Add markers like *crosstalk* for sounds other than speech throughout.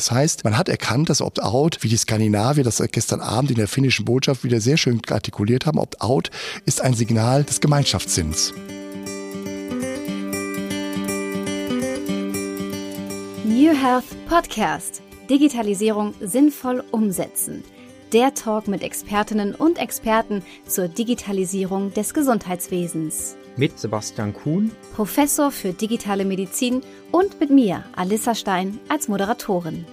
Das heißt, man hat erkannt, dass Opt-out, wie die Skandinavier das gestern Abend in der finnischen Botschaft wieder sehr schön artikuliert haben, Opt-out ist ein Signal des Gemeinschaftssinns. New Health Podcast. Digitalisierung sinnvoll umsetzen. Der Talk mit Expertinnen und Experten zur Digitalisierung des Gesundheitswesens. Mit Sebastian Kuhn, Professor für digitale Medizin und mit mir, Alissa Stein, als Moderatorin.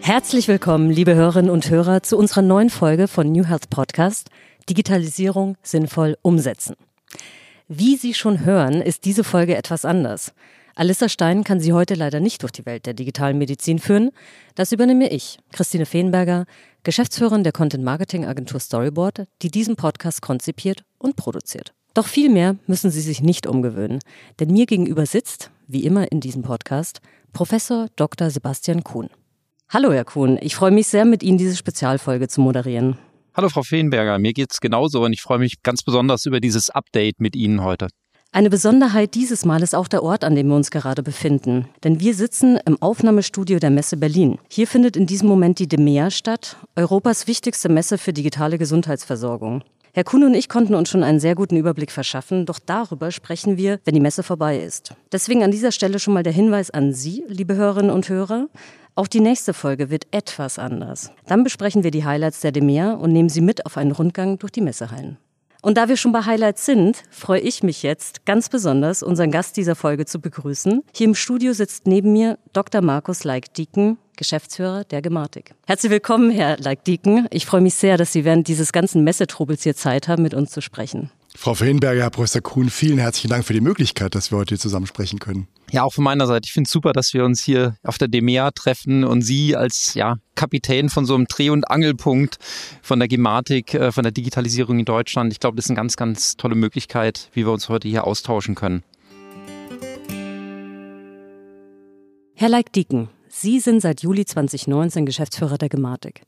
Herzlich willkommen, liebe Hörerinnen und Hörer, zu unserer neuen Folge von New Health Podcast Digitalisierung sinnvoll umsetzen. Wie Sie schon hören, ist diese Folge etwas anders. Alissa Stein kann Sie heute leider nicht durch die Welt der digitalen Medizin führen. Das übernehme ich, Christine Feenberger, Geschäftsführerin der Content Marketing Agentur Storyboard, die diesen Podcast konzipiert und produziert. Doch viel mehr müssen Sie sich nicht umgewöhnen, denn mir gegenüber sitzt, wie immer in diesem Podcast, Professor Dr. Sebastian Kuhn. Hallo, Herr Kuhn. Ich freue mich sehr, mit Ihnen diese Spezialfolge zu moderieren. Hallo Frau Feenberger, mir geht's genauso und ich freue mich ganz besonders über dieses Update mit Ihnen heute. Eine Besonderheit dieses Mal ist auch der Ort, an dem wir uns gerade befinden. Denn wir sitzen im Aufnahmestudio der Messe Berlin. Hier findet in diesem Moment die DEMEA statt, Europas wichtigste Messe für digitale Gesundheitsversorgung. Herr Kuhn und ich konnten uns schon einen sehr guten Überblick verschaffen, doch darüber sprechen wir, wenn die Messe vorbei ist. Deswegen an dieser Stelle schon mal der Hinweis an Sie, liebe Hörerinnen und Hörer. Auch die nächste Folge wird etwas anders. Dann besprechen wir die Highlights der DEMEA und nehmen Sie mit auf einen Rundgang durch die Messehallen. Und da wir schon bei Highlights sind, freue ich mich jetzt ganz besonders, unseren Gast dieser Folge zu begrüßen. Hier im Studio sitzt neben mir Dr. Markus Leik-Dieken, Geschäftsführer der Gematik. Herzlich willkommen, Herr Leik-Dieken. Ich freue mich sehr, dass Sie während dieses ganzen Messetrubels hier Zeit haben, mit uns zu sprechen. Frau Feenberger, Herr Professor Kuhn, vielen herzlichen Dank für die Möglichkeit, dass wir heute hier zusammen sprechen können. Ja, auch von meiner Seite. Ich finde es super, dass wir uns hier auf der DEMEA treffen und Sie als ja, Kapitän von so einem Dreh- und Angelpunkt von der Gematik, äh, von der Digitalisierung in Deutschland. Ich glaube, das ist eine ganz, ganz tolle Möglichkeit, wie wir uns heute hier austauschen können. Herr Leik-Dieken, Sie sind seit Juli 2019 Geschäftsführer der Gematik.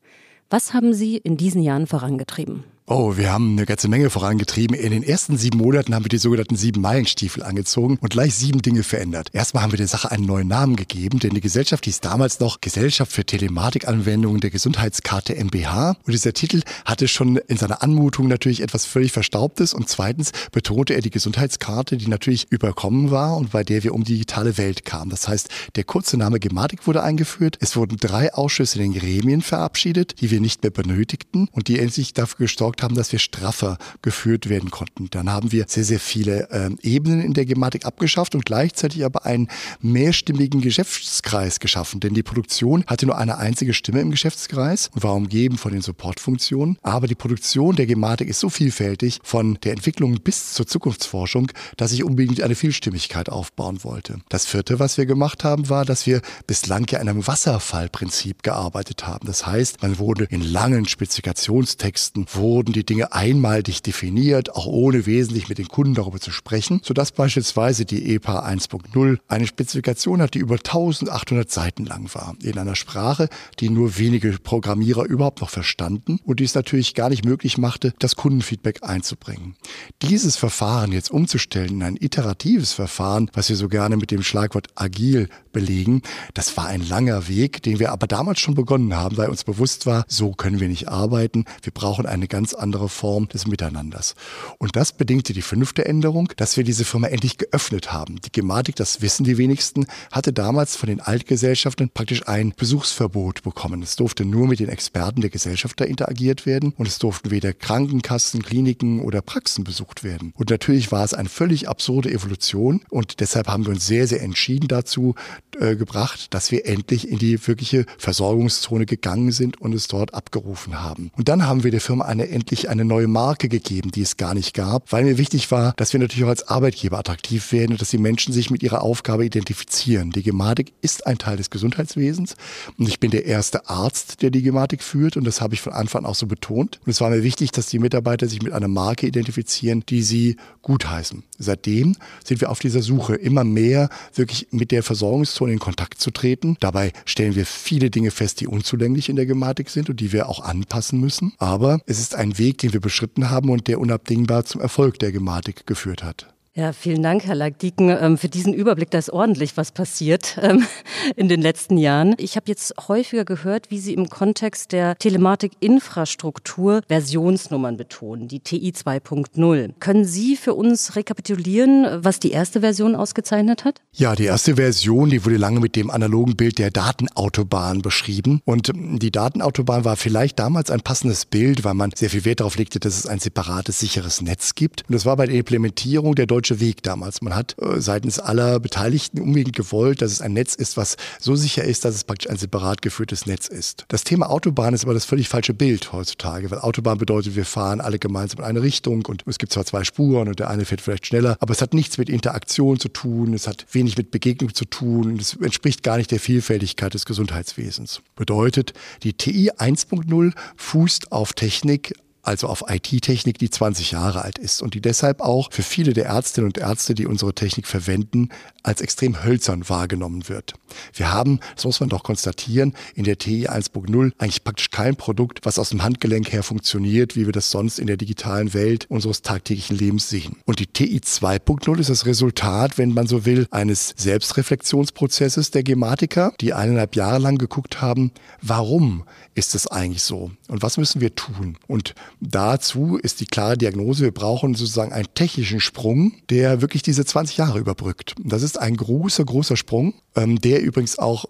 Was haben Sie in diesen Jahren vorangetrieben? Oh, wir haben eine ganze Menge vorangetrieben. In den ersten sieben Monaten haben wir die sogenannten sieben Meilenstiefel angezogen und gleich sieben Dinge verändert. Erstmal haben wir der Sache einen neuen Namen gegeben, denn die Gesellschaft hieß damals noch Gesellschaft für Telematikanwendungen der Gesundheitskarte MBH. Und dieser Titel hatte schon in seiner Anmutung natürlich etwas völlig Verstaubtes. Und zweitens betonte er die Gesundheitskarte, die natürlich überkommen war und bei der wir um die digitale Welt kamen. Das heißt, der kurze Name Gematik wurde eingeführt. Es wurden drei Ausschüsse in den Gremien verabschiedet, die wir nicht mehr benötigten und die endlich dafür gestorben gesorgt haben, dass wir straffer geführt werden konnten. Dann haben wir sehr, sehr viele äh, Ebenen in der Gematik abgeschafft und gleichzeitig aber einen mehrstimmigen Geschäftskreis geschaffen. Denn die Produktion hatte nur eine einzige Stimme im Geschäftskreis und war umgeben von den Supportfunktionen. Aber die Produktion der Gematik ist so vielfältig von der Entwicklung bis zur Zukunftsforschung, dass ich unbedingt eine Vielstimmigkeit aufbauen wollte. Das vierte, was wir gemacht haben, war, dass wir bislang ja in einem Wasserfallprinzip gearbeitet haben. Das heißt, man wurde in langen Spezifikationstexten, wo wurden die Dinge einmalig definiert, auch ohne wesentlich mit den Kunden darüber zu sprechen, sodass beispielsweise die EPA 1.0 eine Spezifikation hat, die über 1800 Seiten lang war, in einer Sprache, die nur wenige Programmierer überhaupt noch verstanden und die es natürlich gar nicht möglich machte, das Kundenfeedback einzubringen. Dieses Verfahren jetzt umzustellen in ein iteratives Verfahren, was wir so gerne mit dem Schlagwort agil belegen, das war ein langer Weg, den wir aber damals schon begonnen haben, weil uns bewusst war, so können wir nicht arbeiten. Wir brauchen eine ganz andere Form des Miteinanders. Und das bedingte die fünfte Änderung, dass wir diese Firma endlich geöffnet haben. Die Gematik, das wissen die wenigsten, hatte damals von den Altgesellschaften praktisch ein Besuchsverbot bekommen. Es durfte nur mit den Experten der Gesellschafter interagiert werden und es durften weder Krankenkassen, Kliniken oder Praxen besucht werden. Und natürlich war es eine völlig absurde Evolution und deshalb haben wir uns sehr, sehr entschieden dazu äh, gebracht, dass wir endlich in die wirkliche Versorgungszone gegangen sind und es dort abgerufen haben. Und dann haben wir der Firma eine endlich eine neue Marke gegeben, die es gar nicht gab, weil mir wichtig war, dass wir natürlich auch als Arbeitgeber attraktiv werden und dass die Menschen sich mit ihrer Aufgabe identifizieren. Die Gematik ist ein Teil des Gesundheitswesens und ich bin der erste Arzt, der die Gematik führt und das habe ich von Anfang an auch so betont. Und es war mir wichtig, dass die Mitarbeiter sich mit einer Marke identifizieren, die sie gutheißen. Seitdem sind wir auf dieser Suche, immer mehr wirklich mit der Versorgungszone in Kontakt zu treten. Dabei stellen wir viele Dinge fest, die unzulänglich in der Gematik sind und die wir auch anpassen müssen. Aber es ist ein Weg, den wir beschritten haben und der unabdingbar zum Erfolg der Gematik geführt hat. Ja, vielen Dank, Herr Lagdiken, ähm, für diesen Überblick. Da ist ordentlich was passiert ähm, *laughs* in den letzten Jahren. Ich habe jetzt häufiger gehört, wie Sie im Kontext der Telematik-Infrastruktur Versionsnummern betonen, die TI 2.0. Können Sie für uns rekapitulieren, was die erste Version ausgezeichnet hat? Ja, die erste Version, die wurde lange mit dem analogen Bild der Datenautobahn beschrieben. Und die Datenautobahn war vielleicht damals ein passendes Bild, weil man sehr viel Wert darauf legte, dass es ein separates, sicheres Netz gibt. Und das war bei der Implementierung der deutsche Weg damals. Man hat äh, seitens aller Beteiligten unbedingt gewollt, dass es ein Netz ist, was so sicher ist, dass es praktisch ein separat geführtes Netz ist. Das Thema Autobahn ist aber das völlig falsche Bild heutzutage, weil Autobahn bedeutet, wir fahren alle gemeinsam in eine Richtung und es gibt zwar zwei Spuren und der eine fährt vielleicht schneller, aber es hat nichts mit Interaktion zu tun, es hat wenig mit Begegnung zu tun, es entspricht gar nicht der Vielfältigkeit des Gesundheitswesens. Bedeutet, die TI 1.0 fußt auf Technik, also auf IT-Technik, die 20 Jahre alt ist und die deshalb auch für viele der Ärztinnen und Ärzte, die unsere Technik verwenden, als extrem hölzern wahrgenommen wird. Wir haben, das muss man doch konstatieren, in der TI 1.0 eigentlich praktisch kein Produkt, was aus dem Handgelenk her funktioniert, wie wir das sonst in der digitalen Welt unseres tagtäglichen Lebens sehen. Und die TI 2.0 ist das Resultat, wenn man so will, eines Selbstreflexionsprozesses der Gematiker, die eineinhalb Jahre lang geguckt haben, warum ist es eigentlich so und was müssen wir tun? Und dazu ist die klare Diagnose, wir brauchen sozusagen einen technischen Sprung, der wirklich diese 20 Jahre überbrückt. Das ist ein großer, großer Sprung, ähm, der übrigens auch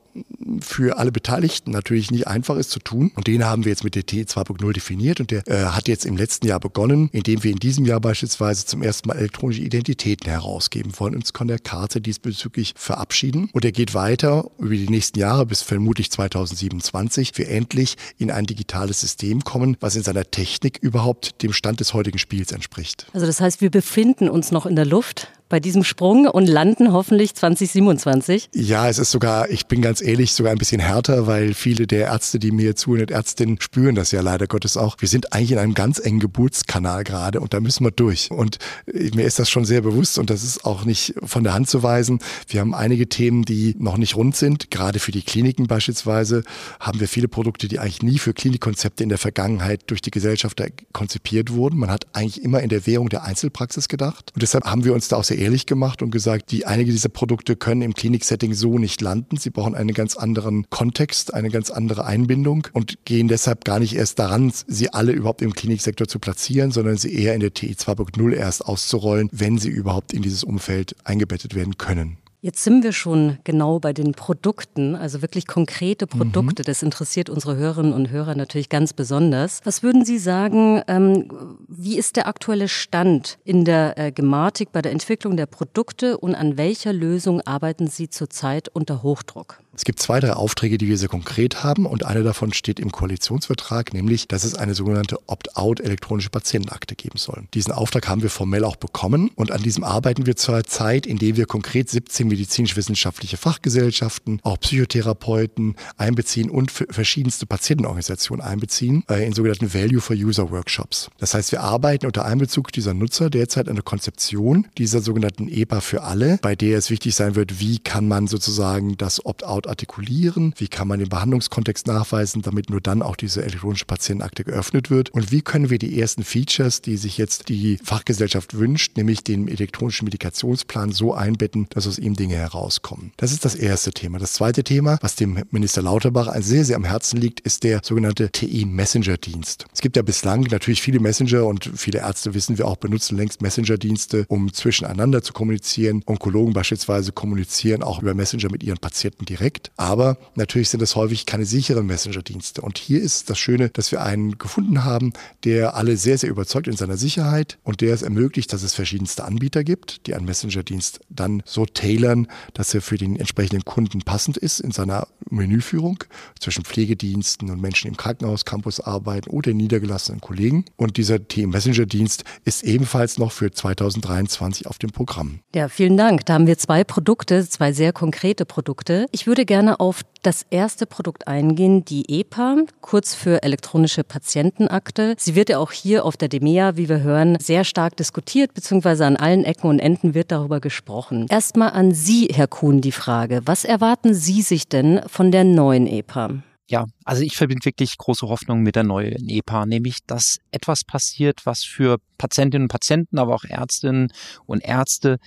für alle Beteiligten natürlich nicht einfach ist zu tun. Und den haben wir jetzt mit der T 2.0 definiert und der äh, hat jetzt im letzten Jahr begonnen, indem wir in diesem Jahr beispielsweise zum ersten Mal elektronische Identitäten herausgeben wollen, uns von der Karte diesbezüglich verabschieden. Und er geht weiter über die nächsten Jahre bis vermutlich 2027, wir endlich in ein digitales System kommen, was in seiner Technik überhaupt dem Stand des heutigen Spiels entspricht. Also das heißt, wir befinden uns noch in der Luft bei diesem Sprung und landen hoffentlich 2027? Ja, es ist sogar, ich bin ganz ehrlich, sogar ein bisschen härter, weil viele der Ärzte, die mir zuhören, Ärztinnen, spüren das ja leider Gottes auch. Wir sind eigentlich in einem ganz engen Geburtskanal gerade und da müssen wir durch. Und mir ist das schon sehr bewusst und das ist auch nicht von der Hand zu weisen. Wir haben einige Themen, die noch nicht rund sind. Gerade für die Kliniken beispielsweise haben wir viele Produkte, die eigentlich nie für Klinikkonzepte in der Vergangenheit durch die Gesellschaft konzipiert wurden. Man hat eigentlich immer in der Währung der Einzelpraxis gedacht. Und deshalb haben wir uns da auch sehr ehrlich gemacht und gesagt, die einige dieser Produkte können im Kliniksetting so nicht landen. Sie brauchen einen ganz anderen Kontext, eine ganz andere Einbindung und gehen deshalb gar nicht erst daran, sie alle überhaupt im Kliniksektor zu platzieren, sondern sie eher in der TI 2.0 erst auszurollen, wenn sie überhaupt in dieses Umfeld eingebettet werden können. Jetzt sind wir schon genau bei den Produkten, also wirklich konkrete Produkte. Mhm. Das interessiert unsere Hörerinnen und Hörer natürlich ganz besonders. Was würden Sie sagen, ähm, wie ist der aktuelle Stand in der äh, Gematik bei der Entwicklung der Produkte und an welcher Lösung arbeiten Sie zurzeit unter Hochdruck? Es gibt zwei, drei Aufträge, die wir sehr konkret haben und eine davon steht im Koalitionsvertrag, nämlich, dass es eine sogenannte Opt-out elektronische Patientenakte geben soll. Diesen Auftrag haben wir formell auch bekommen und an diesem arbeiten wir zurzeit, indem wir konkret 17 medizinisch-wissenschaftliche Fachgesellschaften, auch Psychotherapeuten einbeziehen und verschiedenste Patientenorganisationen einbeziehen äh, in sogenannten Value for User Workshops. Das heißt, wir arbeiten unter Einbezug dieser Nutzer derzeit an der Konzeption dieser sogenannten EPA für alle, bei der es wichtig sein wird, wie kann man sozusagen das Opt-out Cloud artikulieren? Wie kann man den Behandlungskontext nachweisen, damit nur dann auch diese elektronische Patientenakte geöffnet wird? Und wie können wir die ersten Features, die sich jetzt die Fachgesellschaft wünscht, nämlich den elektronischen Medikationsplan so einbetten, dass aus ihm Dinge herauskommen? Das ist das erste Thema. Das zweite Thema, was dem Minister Lauterbach sehr, sehr am Herzen liegt, ist der sogenannte TI-Messenger-Dienst. Es gibt ja bislang natürlich viele Messenger und viele Ärzte wissen wir auch benutzen längst Messenger-Dienste, um zwischeneinander zu kommunizieren. Onkologen beispielsweise kommunizieren auch über Messenger mit ihren Patienten direkt direkt, aber natürlich sind das häufig keine sicheren Messenger-Dienste. Und hier ist das Schöne, dass wir einen gefunden haben, der alle sehr, sehr überzeugt in seiner Sicherheit und der es ermöglicht, dass es verschiedenste Anbieter gibt, die einen Messenger-Dienst dann so tailern, dass er für den entsprechenden Kunden passend ist in seiner Menüführung zwischen Pflegediensten und Menschen im Krankenhaus, Campus arbeiten oder niedergelassenen Kollegen. Und dieser Team-Messenger-Dienst ist ebenfalls noch für 2023 auf dem Programm. Ja, vielen Dank. Da haben wir zwei Produkte, zwei sehr konkrete Produkte. Ich würde würde gerne auf das erste Produkt eingehen, die EPA, kurz für elektronische Patientenakte. Sie wird ja auch hier auf der DEMEA, wie wir hören, sehr stark diskutiert, beziehungsweise an allen Ecken und Enden wird darüber gesprochen. Erstmal an Sie, Herr Kuhn, die Frage. Was erwarten Sie sich denn von der neuen EPA? Ja, also ich verbinde wirklich große Hoffnung mit der neuen EPA, nämlich dass etwas passiert, was für Patientinnen und Patienten, aber auch Ärztinnen und Ärzte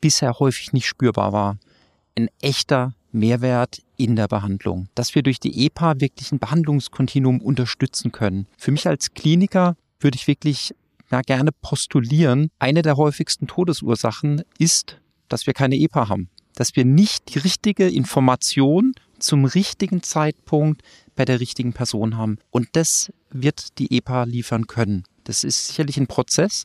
bisher häufig nicht spürbar war. Ein echter Mehrwert in der Behandlung, dass wir durch die EPA wirklich ein Behandlungskontinuum unterstützen können. Für mich als Kliniker würde ich wirklich ja, gerne postulieren, eine der häufigsten Todesursachen ist, dass wir keine EPA haben, dass wir nicht die richtige Information zum richtigen Zeitpunkt bei der richtigen Person haben. Und das wird die EPA liefern können. Das ist sicherlich ein Prozess,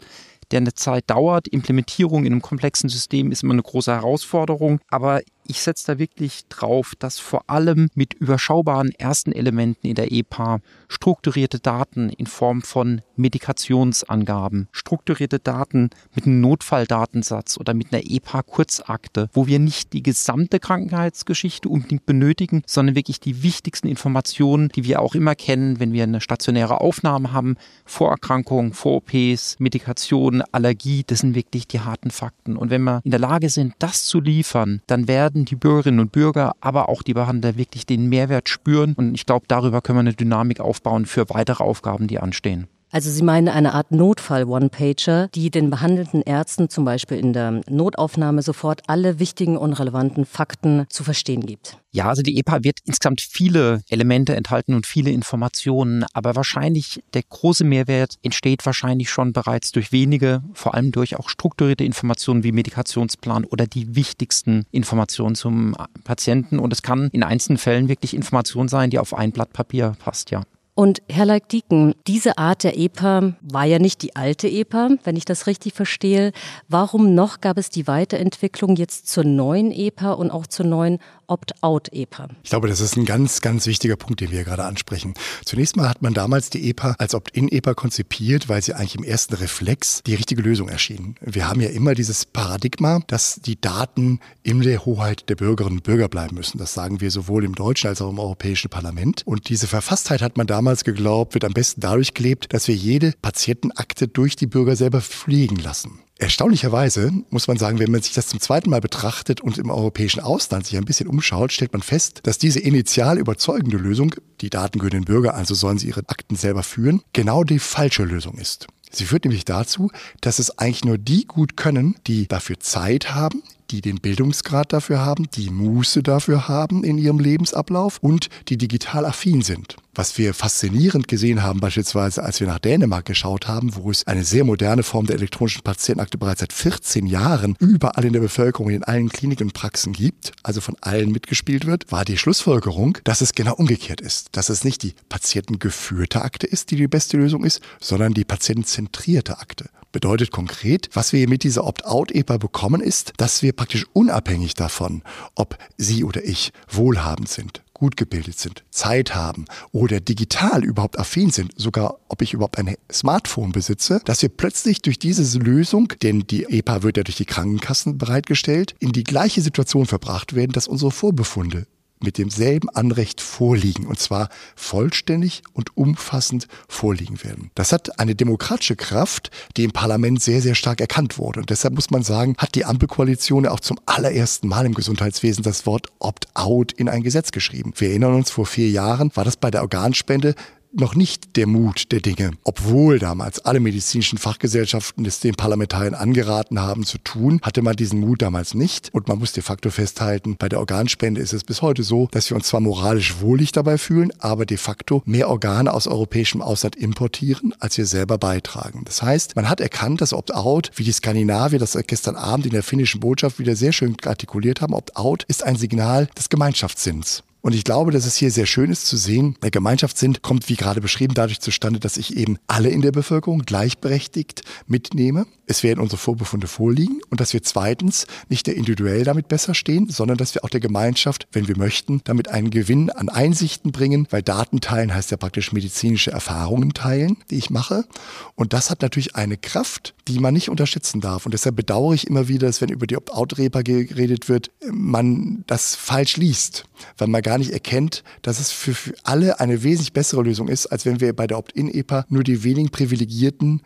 der eine Zeit dauert. Implementierung in einem komplexen System ist immer eine große Herausforderung. Aber ich setze da wirklich drauf, dass vor allem mit überschaubaren ersten Elementen in der EPA strukturierte Daten in Form von Medikationsangaben, strukturierte Daten mit einem Notfalldatensatz oder mit einer EPA-Kurzakte, wo wir nicht die gesamte Krankheitsgeschichte unbedingt benötigen, sondern wirklich die wichtigsten Informationen, die wir auch immer kennen, wenn wir eine stationäre Aufnahme haben, Vorerkrankungen, Vor-OPs, Medikation, Allergie, das sind wirklich die harten Fakten. Und wenn wir in der Lage sind, das zu liefern, dann werden werden die Bürgerinnen und Bürger, aber auch die Behandler wirklich den Mehrwert spüren. Und ich glaube, darüber können wir eine Dynamik aufbauen für weitere Aufgaben, die anstehen. Also Sie meinen eine Art Notfall-One-Pager, die den behandelnden Ärzten zum Beispiel in der Notaufnahme sofort alle wichtigen und relevanten Fakten zu verstehen gibt. Ja, also die EPA wird insgesamt viele Elemente enthalten und viele Informationen, aber wahrscheinlich der große Mehrwert entsteht wahrscheinlich schon bereits durch wenige, vor allem durch auch strukturierte Informationen wie Medikationsplan oder die wichtigsten Informationen zum Patienten. Und es kann in einzelnen Fällen wirklich Information sein, die auf ein Blatt Papier passt, ja. Und Herr Leik-Dieken, diese Art der EPA war ja nicht die alte EPA, wenn ich das richtig verstehe. Warum noch gab es die Weiterentwicklung jetzt zur neuen EPA und auch zur neuen Opt-out-EPA? Ich glaube, das ist ein ganz, ganz wichtiger Punkt, den wir gerade ansprechen. Zunächst mal hat man damals die EPA als Opt-in-EPA konzipiert, weil sie eigentlich im ersten Reflex die richtige Lösung erschien. Wir haben ja immer dieses Paradigma, dass die Daten in der Hoheit der Bürgerinnen und Bürger bleiben müssen. Das sagen wir sowohl im deutschen als auch im Europäischen Parlament. Und diese Verfasstheit hat man damals damals geglaubt, wird am besten dadurch gelebt, dass wir jede Patientenakte durch die Bürger selber fliegen lassen. Erstaunlicherweise muss man sagen, wenn man sich das zum zweiten Mal betrachtet und im europäischen Ausland sich ein bisschen umschaut, stellt man fest, dass diese initial überzeugende Lösung, die Daten gehören den Bürger, also sollen sie ihre Akten selber führen, genau die falsche Lösung ist. Sie führt nämlich dazu, dass es eigentlich nur die gut können, die dafür Zeit haben, die den Bildungsgrad dafür haben, die Muße dafür haben in ihrem Lebensablauf und die digital affin sind. Was wir faszinierend gesehen haben, beispielsweise als wir nach Dänemark geschaut haben, wo es eine sehr moderne Form der elektronischen Patientenakte bereits seit 14 Jahren überall in der Bevölkerung, in allen Kliniken und Praxen gibt, also von allen mitgespielt wird, war die Schlussfolgerung, dass es genau umgekehrt ist. Dass es nicht die patientengeführte Akte ist, die die beste Lösung ist, sondern die patientenzentrierte Akte. Bedeutet konkret, was wir mit dieser Opt-out-EPA bekommen, ist, dass wir praktisch unabhängig davon, ob Sie oder ich wohlhabend sind, gut gebildet sind, Zeit haben oder digital überhaupt affin sind, sogar ob ich überhaupt ein Smartphone besitze, dass wir plötzlich durch diese Lösung, denn die EPA wird ja durch die Krankenkassen bereitgestellt, in die gleiche Situation verbracht werden, dass unsere Vorbefunde mit demselben Anrecht vorliegen und zwar vollständig und umfassend vorliegen werden. Das hat eine demokratische Kraft, die im Parlament sehr, sehr stark erkannt wurde. Und deshalb muss man sagen, hat die Ampelkoalition auch zum allerersten Mal im Gesundheitswesen das Wort Opt-out in ein Gesetz geschrieben. Wir erinnern uns, vor vier Jahren war das bei der Organspende noch nicht der Mut der Dinge, obwohl damals alle medizinischen Fachgesellschaften es den Parlamentariern angeraten haben zu tun, hatte man diesen Mut damals nicht. Und man muss de facto festhalten, bei der Organspende ist es bis heute so, dass wir uns zwar moralisch wohlig dabei fühlen, aber de facto mehr Organe aus europäischem Ausland importieren, als wir selber beitragen. Das heißt, man hat erkannt, dass Opt-out, wie die Skandinavier das gestern Abend in der finnischen Botschaft wieder sehr schön artikuliert haben, Opt-out ist ein Signal des Gemeinschaftssinns. Und ich glaube, dass es hier sehr schön ist zu sehen, der Gemeinschaftssinn kommt, wie gerade beschrieben, dadurch zustande, dass ich eben alle in der Bevölkerung gleichberechtigt mitnehme. Es werden unsere Vorbefunde vorliegen und dass wir zweitens nicht der individuell damit besser stehen, sondern dass wir auch der Gemeinschaft, wenn wir möchten, damit einen Gewinn an Einsichten bringen, weil Daten teilen heißt ja praktisch medizinische Erfahrungen teilen, die ich mache. Und das hat natürlich eine Kraft, die man nicht unterschätzen darf. Und deshalb bedauere ich immer wieder, dass wenn über die Opt-out-Repa geredet wird, man das falsch liest, weil man gar gar nicht erkennt, dass es für, für alle eine wesentlich bessere Lösung ist, als wenn wir bei der Opt-in-EPA nur die wenigen Privilegierten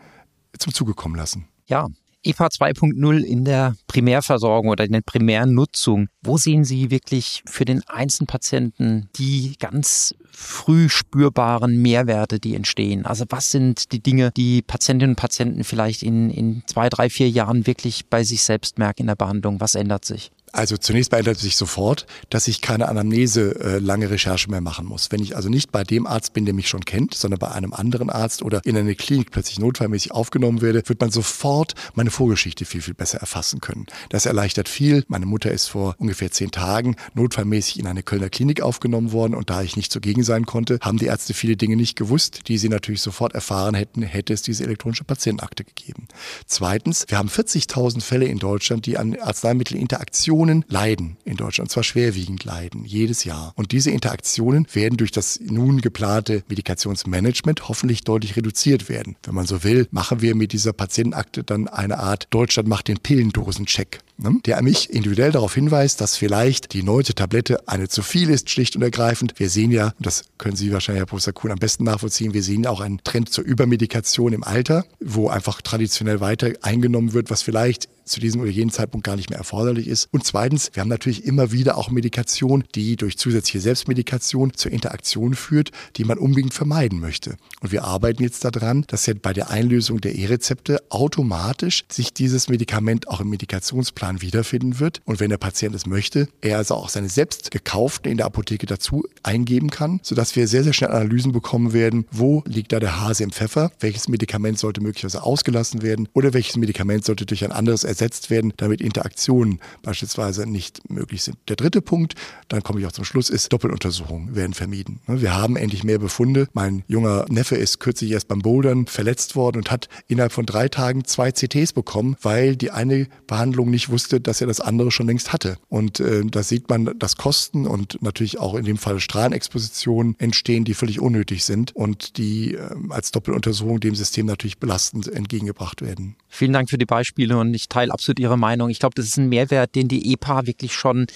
zum Zuge kommen lassen. Ja, EPA 2.0 in der Primärversorgung oder in der Primärnutzung. Wo sehen Sie wirklich für den einzelnen Patienten die ganz früh spürbaren Mehrwerte, die entstehen? Also was sind die Dinge, die Patientinnen und Patienten vielleicht in, in zwei, drei, vier Jahren wirklich bei sich selbst merken in der Behandlung? Was ändert sich? Also zunächst verändert sich sofort, dass ich keine Anamnese äh, lange Recherche mehr machen muss. Wenn ich also nicht bei dem Arzt bin, der mich schon kennt, sondern bei einem anderen Arzt oder in eine Klinik plötzlich notfallmäßig aufgenommen werde, wird man sofort meine Vorgeschichte viel, viel besser erfassen können. Das erleichtert viel. Meine Mutter ist vor ungefähr zehn Tagen notfallmäßig in eine Kölner Klinik aufgenommen worden und da ich nicht zugegen sein konnte, haben die Ärzte viele Dinge nicht gewusst, die sie natürlich sofort erfahren hätten, hätte es diese elektronische Patientenakte gegeben. Zweitens, wir haben 40.000 Fälle in Deutschland, die an Arzneimittelinteraktion Interaktionen leiden in Deutschland, und zwar schwerwiegend leiden, jedes Jahr. Und diese Interaktionen werden durch das nun geplante Medikationsmanagement hoffentlich deutlich reduziert werden. Wenn man so will, machen wir mit dieser Patientenakte dann eine Art Deutschland macht den Pillendosencheck, ne? der mich individuell darauf hinweist, dass vielleicht die neunte Tablette eine zu viel ist, schlicht und ergreifend. Wir sehen ja, und das können Sie wahrscheinlich, Herr Professor Kuhn, am besten nachvollziehen, wir sehen auch einen Trend zur Übermedikation im Alter, wo einfach traditionell weiter eingenommen wird, was vielleicht zu diesem oder jenem Zeitpunkt gar nicht mehr erforderlich ist. Und zweitens, wir haben natürlich immer wieder auch Medikation, die durch zusätzliche Selbstmedikation zur Interaktion führt, die man unbedingt vermeiden möchte. Und wir arbeiten jetzt daran, dass ja bei der Einlösung der E-Rezepte automatisch sich dieses Medikament auch im Medikationsplan wiederfinden wird. Und wenn der Patient es möchte, er also auch seine selbst gekauften in der Apotheke dazu eingeben kann, sodass wir sehr, sehr schnell Analysen bekommen werden, wo liegt da der Hase im Pfeffer, welches Medikament sollte möglicherweise ausgelassen werden oder welches Medikament sollte durch ein anderes ersetzt ersetzt werden, damit Interaktionen beispielsweise nicht möglich sind. Der dritte Punkt, dann komme ich auch zum Schluss, ist Doppeluntersuchungen werden vermieden. Ne, wir haben endlich mehr Befunde. Mein junger Neffe ist kürzlich erst beim Bouldern verletzt worden und hat innerhalb von drei Tagen zwei CTs bekommen, weil die eine Behandlung nicht wusste, dass er das andere schon längst hatte. Und äh, da sieht man, dass Kosten und natürlich auch in dem Fall Strahlenexpositionen entstehen, die völlig unnötig sind und die äh, als Doppeluntersuchung dem System natürlich belastend entgegengebracht werden. Vielen Dank für die Beispiele und ich teile absolut Ihre Meinung. Ich glaube, das ist ein Mehrwert, den die EPA wirklich schon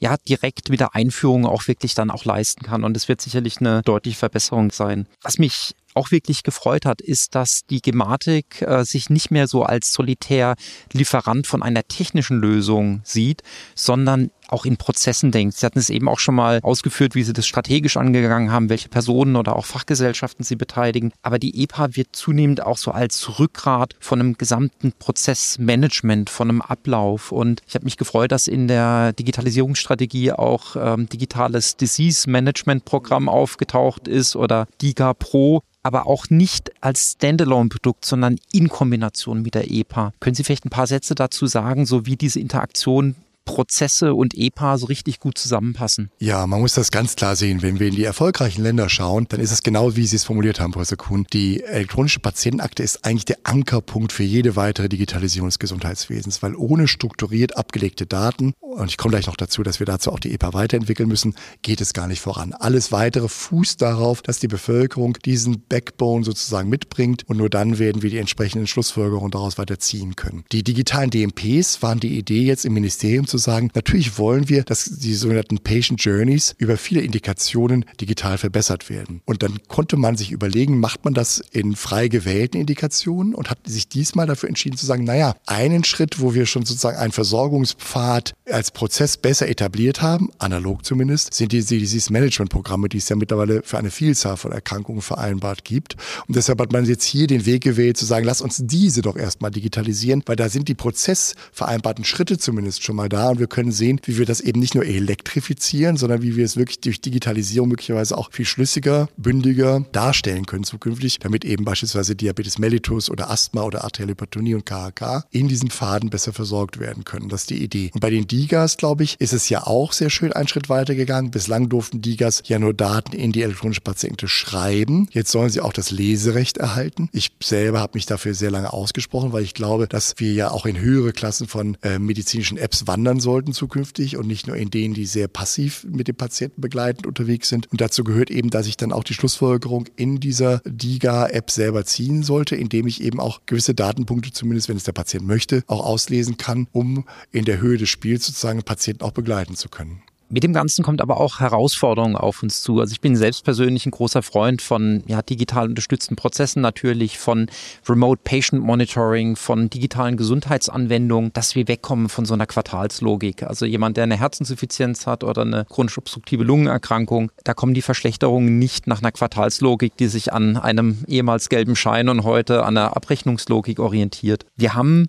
ja, direkt mit der Einführung auch wirklich dann auch leisten kann. Und es wird sicherlich eine deutliche Verbesserung sein. Was mich auch wirklich gefreut hat, ist, dass die Gematik äh, sich nicht mehr so als solitär Lieferant von einer technischen Lösung sieht, sondern auch in Prozessen denkt. Sie hatten es eben auch schon mal ausgeführt, wie Sie das strategisch angegangen haben, welche Personen oder auch Fachgesellschaften Sie beteiligen. Aber die EPA wird zunehmend auch so als Rückgrat von einem gesamten Prozessmanagement, von einem Ablauf. Und ich habe mich gefreut, dass in der Digitalisierungsstrategie auch ähm, digitales Disease Management Programm aufgetaucht ist oder Giga Pro, aber auch nicht als Standalone-Produkt, sondern in Kombination mit der EPA. Können Sie vielleicht ein paar Sätze dazu sagen, so wie diese Interaktion Prozesse und EPA so richtig gut zusammenpassen. Ja, man muss das ganz klar sehen. Wenn wir in die erfolgreichen Länder schauen, dann ist es genau, wie Sie es formuliert haben, Professor Kuhn. Die elektronische Patientenakte ist eigentlich der Ankerpunkt für jede weitere Digitalisierung des Gesundheitswesens, weil ohne strukturiert abgelegte Daten, und ich komme gleich noch dazu, dass wir dazu auch die EPA weiterentwickeln müssen, geht es gar nicht voran. Alles weitere fußt darauf, dass die Bevölkerung diesen Backbone sozusagen mitbringt und nur dann werden wir die entsprechenden Schlussfolgerungen daraus weiterziehen können. Die digitalen DMPs waren die Idee jetzt im Ministerium zu sagen, natürlich wollen wir, dass die sogenannten Patient Journeys über viele Indikationen digital verbessert werden. Und dann konnte man sich überlegen, macht man das in frei gewählten Indikationen und hat sich diesmal dafür entschieden zu sagen, naja, einen Schritt, wo wir schon sozusagen einen Versorgungspfad als Prozess besser etabliert haben, analog zumindest, sind diese Disease-Management-Programme, die es ja mittlerweile für eine Vielzahl von Erkrankungen vereinbart gibt. Und deshalb hat man jetzt hier den Weg gewählt, zu sagen, lass uns diese doch erstmal digitalisieren, weil da sind die prozessvereinbarten Schritte zumindest schon mal da und wir können sehen, wie wir das eben nicht nur elektrifizieren, sondern wie wir es wirklich durch Digitalisierung möglicherweise auch viel schlüssiger, bündiger darstellen können zukünftig, damit eben beispielsweise Diabetes mellitus oder Asthma oder arterielle Hypertonie und KHK in diesen Pfaden besser versorgt werden können. Das ist die Idee. Und bei den Digas, glaube ich, ist es ja auch sehr schön einen Schritt weiter gegangen. Bislang durften Digas ja nur Daten in die elektronische Patienten schreiben. Jetzt sollen sie auch das Leserecht erhalten. Ich selber habe mich dafür sehr lange ausgesprochen, weil ich glaube, dass wir ja auch in höhere Klassen von äh, medizinischen Apps wandern sollten zukünftig und nicht nur in denen, die sehr passiv mit dem Patienten begleitend unterwegs sind. Und dazu gehört eben, dass ich dann auch die Schlussfolgerung in dieser DIGA-App selber ziehen sollte, indem ich eben auch gewisse Datenpunkte, zumindest wenn es der Patient möchte, auch auslesen kann, um in der Höhe des Spiels sozusagen Patienten auch begleiten zu können. Mit dem Ganzen kommt aber auch Herausforderungen auf uns zu. Also ich bin selbst persönlich ein großer Freund von ja, digital unterstützten Prozessen natürlich, von Remote Patient Monitoring, von digitalen Gesundheitsanwendungen, dass wir wegkommen von so einer Quartalslogik. Also jemand, der eine Herzinsuffizienz hat oder eine chronisch obstruktive Lungenerkrankung, da kommen die Verschlechterungen nicht nach einer Quartalslogik, die sich an einem ehemals gelben Schein und heute an einer Abrechnungslogik orientiert. Wir haben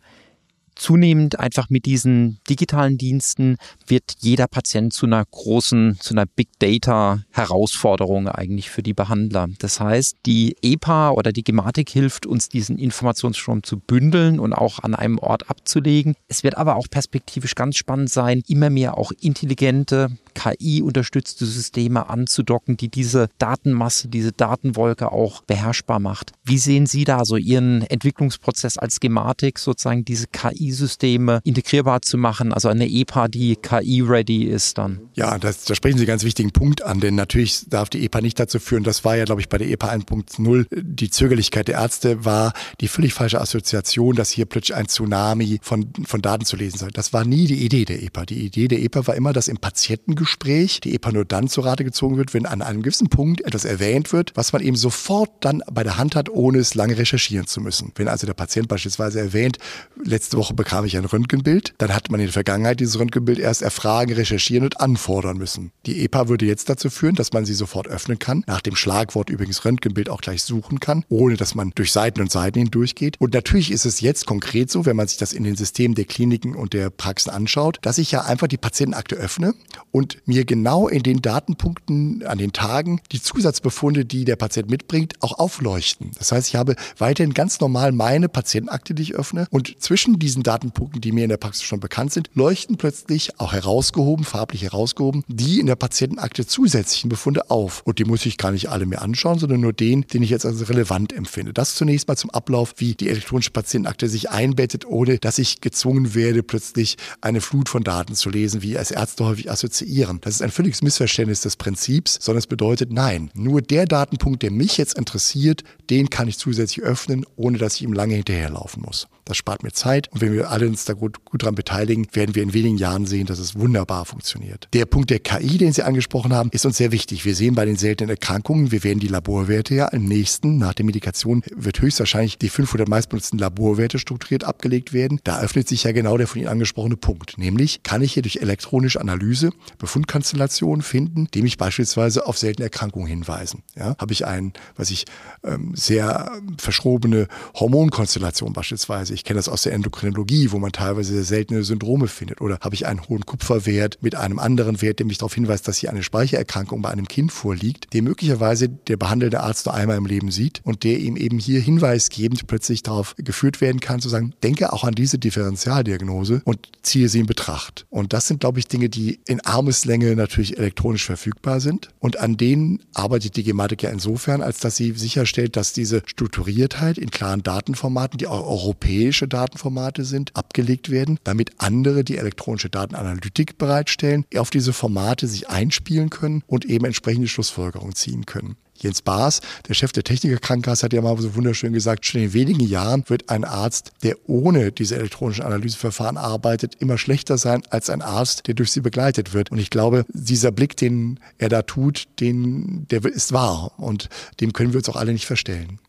zunehmend einfach mit diesen digitalen Diensten wird jeder Patient zu einer großen, zu einer Big Data Herausforderung eigentlich für die Behandler. Das heißt, die EPA oder die Gematik hilft uns, diesen Informationsstrom zu bündeln und auch an einem Ort abzulegen. Es wird aber auch perspektivisch ganz spannend sein, immer mehr auch intelligente, KI-unterstützte Systeme anzudocken, die diese Datenmasse, diese Datenwolke auch beherrschbar macht. Wie sehen Sie da so Ihren Entwicklungsprozess als Gematik, sozusagen diese KI-Systeme integrierbar zu machen, also eine EPA, die KI-ready ist dann? Ja, das, da sprechen Sie einen ganz wichtigen Punkt an, denn natürlich darf die EPA nicht dazu führen, das war ja, glaube ich, bei der EPA 1.0, die Zögerlichkeit der Ärzte war die völlig falsche Assoziation, dass hier plötzlich ein Tsunami von, von Daten zu lesen soll. Das war nie die Idee der EPA. Die Idee der EPA war immer, dass im Patienten Gespräch die EPA nur dann zu Rate gezogen wird, wenn an einem gewissen Punkt etwas erwähnt wird, was man eben sofort dann bei der Hand hat, ohne es lange recherchieren zu müssen. Wenn also der Patient beispielsweise erwähnt, letzte Woche bekam ich ein Röntgenbild, dann hat man in der Vergangenheit dieses Röntgenbild erst erfragen, recherchieren und anfordern müssen. Die EPA würde jetzt dazu führen, dass man sie sofort öffnen kann, nach dem Schlagwort übrigens Röntgenbild auch gleich suchen kann, ohne dass man durch Seiten und Seiten hindurchgeht. Und natürlich ist es jetzt konkret so, wenn man sich das in den Systemen der Kliniken und der Praxen anschaut, dass ich ja einfach die Patientenakte öffne und mir genau in den Datenpunkten an den Tagen die Zusatzbefunde, die der Patient mitbringt, auch aufleuchten. Das heißt, ich habe weiterhin ganz normal meine Patientenakte, die ich öffne und zwischen diesen Datenpunkten, die mir in der Praxis schon bekannt sind, leuchten plötzlich auch herausgehoben, farblich herausgehoben, die in der Patientenakte zusätzlichen Befunde auf. Und die muss ich gar nicht alle mehr anschauen, sondern nur den, den ich jetzt als relevant empfinde. Das zunächst mal zum Ablauf, wie die elektronische Patientenakte sich einbettet, ohne dass ich gezwungen werde, plötzlich eine Flut von Daten zu lesen, wie als Ärzte häufig assoziieren. Das ist ein völliges Missverständnis des Prinzips, sondern es bedeutet, nein, nur der Datenpunkt, der mich jetzt interessiert, den kann ich zusätzlich öffnen, ohne dass ich ihm lange hinterherlaufen muss. Das spart mir Zeit und wenn wir alle uns da gut, gut dran beteiligen, werden wir in wenigen Jahren sehen, dass es wunderbar funktioniert. Der Punkt der KI, den Sie angesprochen haben, ist uns sehr wichtig. Wir sehen bei den seltenen Erkrankungen, wir werden die Laborwerte ja im nächsten, nach der Medikation, wird höchstwahrscheinlich die 500 meistbenutzten Laborwerte strukturiert abgelegt werden. Da öffnet sich ja genau der von Ihnen angesprochene Punkt. Nämlich, kann ich hier durch elektronische Analyse Befundkonstellationen finden, die mich beispielsweise auf seltene Erkrankungen hinweisen. Ja, habe ich ein, was ich ähm, sehr verschrobene Hormonkonstellation beispielsweise. Ich kenne das aus der Endokrinologie, wo man teilweise sehr seltene Syndrome findet. Oder habe ich einen hohen Kupferwert mit einem anderen Wert, der mich darauf hinweist, dass hier eine Speichererkrankung bei einem Kind vorliegt, den möglicherweise der behandelnde Arzt nur einmal im Leben sieht und der ihm eben hier hinweisgebend plötzlich darauf geführt werden kann, zu sagen, denke auch an diese Differentialdiagnose und ziehe sie in Betracht. Und das sind, glaube ich, Dinge, die in Armeslänge natürlich elektronisch verfügbar sind. Und an denen arbeitet die Gematik ja insofern, als dass sie sicherstellt, dass diese Strukturiertheit in klaren Datenformaten, die auch europäische Datenformate sind, abgelegt werden, damit andere, die elektronische Datenanalytik bereitstellen, auf diese Formate sich einspielen können und eben entsprechende Schlussfolgerungen ziehen können. Jens Baas, der Chef der Technikerkrankenkasse, hat ja mal so wunderschön gesagt, schon in wenigen Jahren wird ein Arzt, der ohne diese elektronischen Analyseverfahren arbeitet, immer schlechter sein als ein Arzt, der durch sie begleitet wird. Und ich glaube, dieser Blick, den er da tut, den, der ist wahr. Und dem können wir uns auch alle nicht verstellen.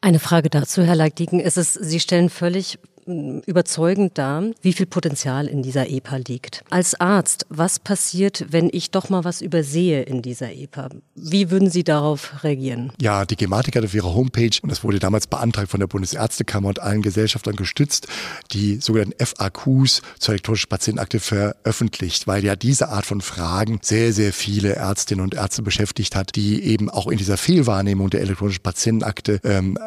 Eine Frage dazu, Herr Leigdieken. ist es, Sie stellen völlig überzeugend dar, wie viel Potenzial in dieser EPA liegt. Als Arzt, was passiert, wenn ich doch mal was übersehe in dieser EPA? Wie würden Sie darauf reagieren? Ja, die Gematik hat auf ihrer Homepage, und das wurde damals beantragt von der Bundesärztekammer und allen Gesellschaftern gestützt, die sogenannten FAQs zur elektronischen Patientenakte veröffentlicht, weil ja diese Art von Fragen sehr, sehr viele Ärztinnen und Ärzte beschäftigt hat, die eben auch in dieser Fehlwahrnehmung der elektronischen Patientenakte ähm,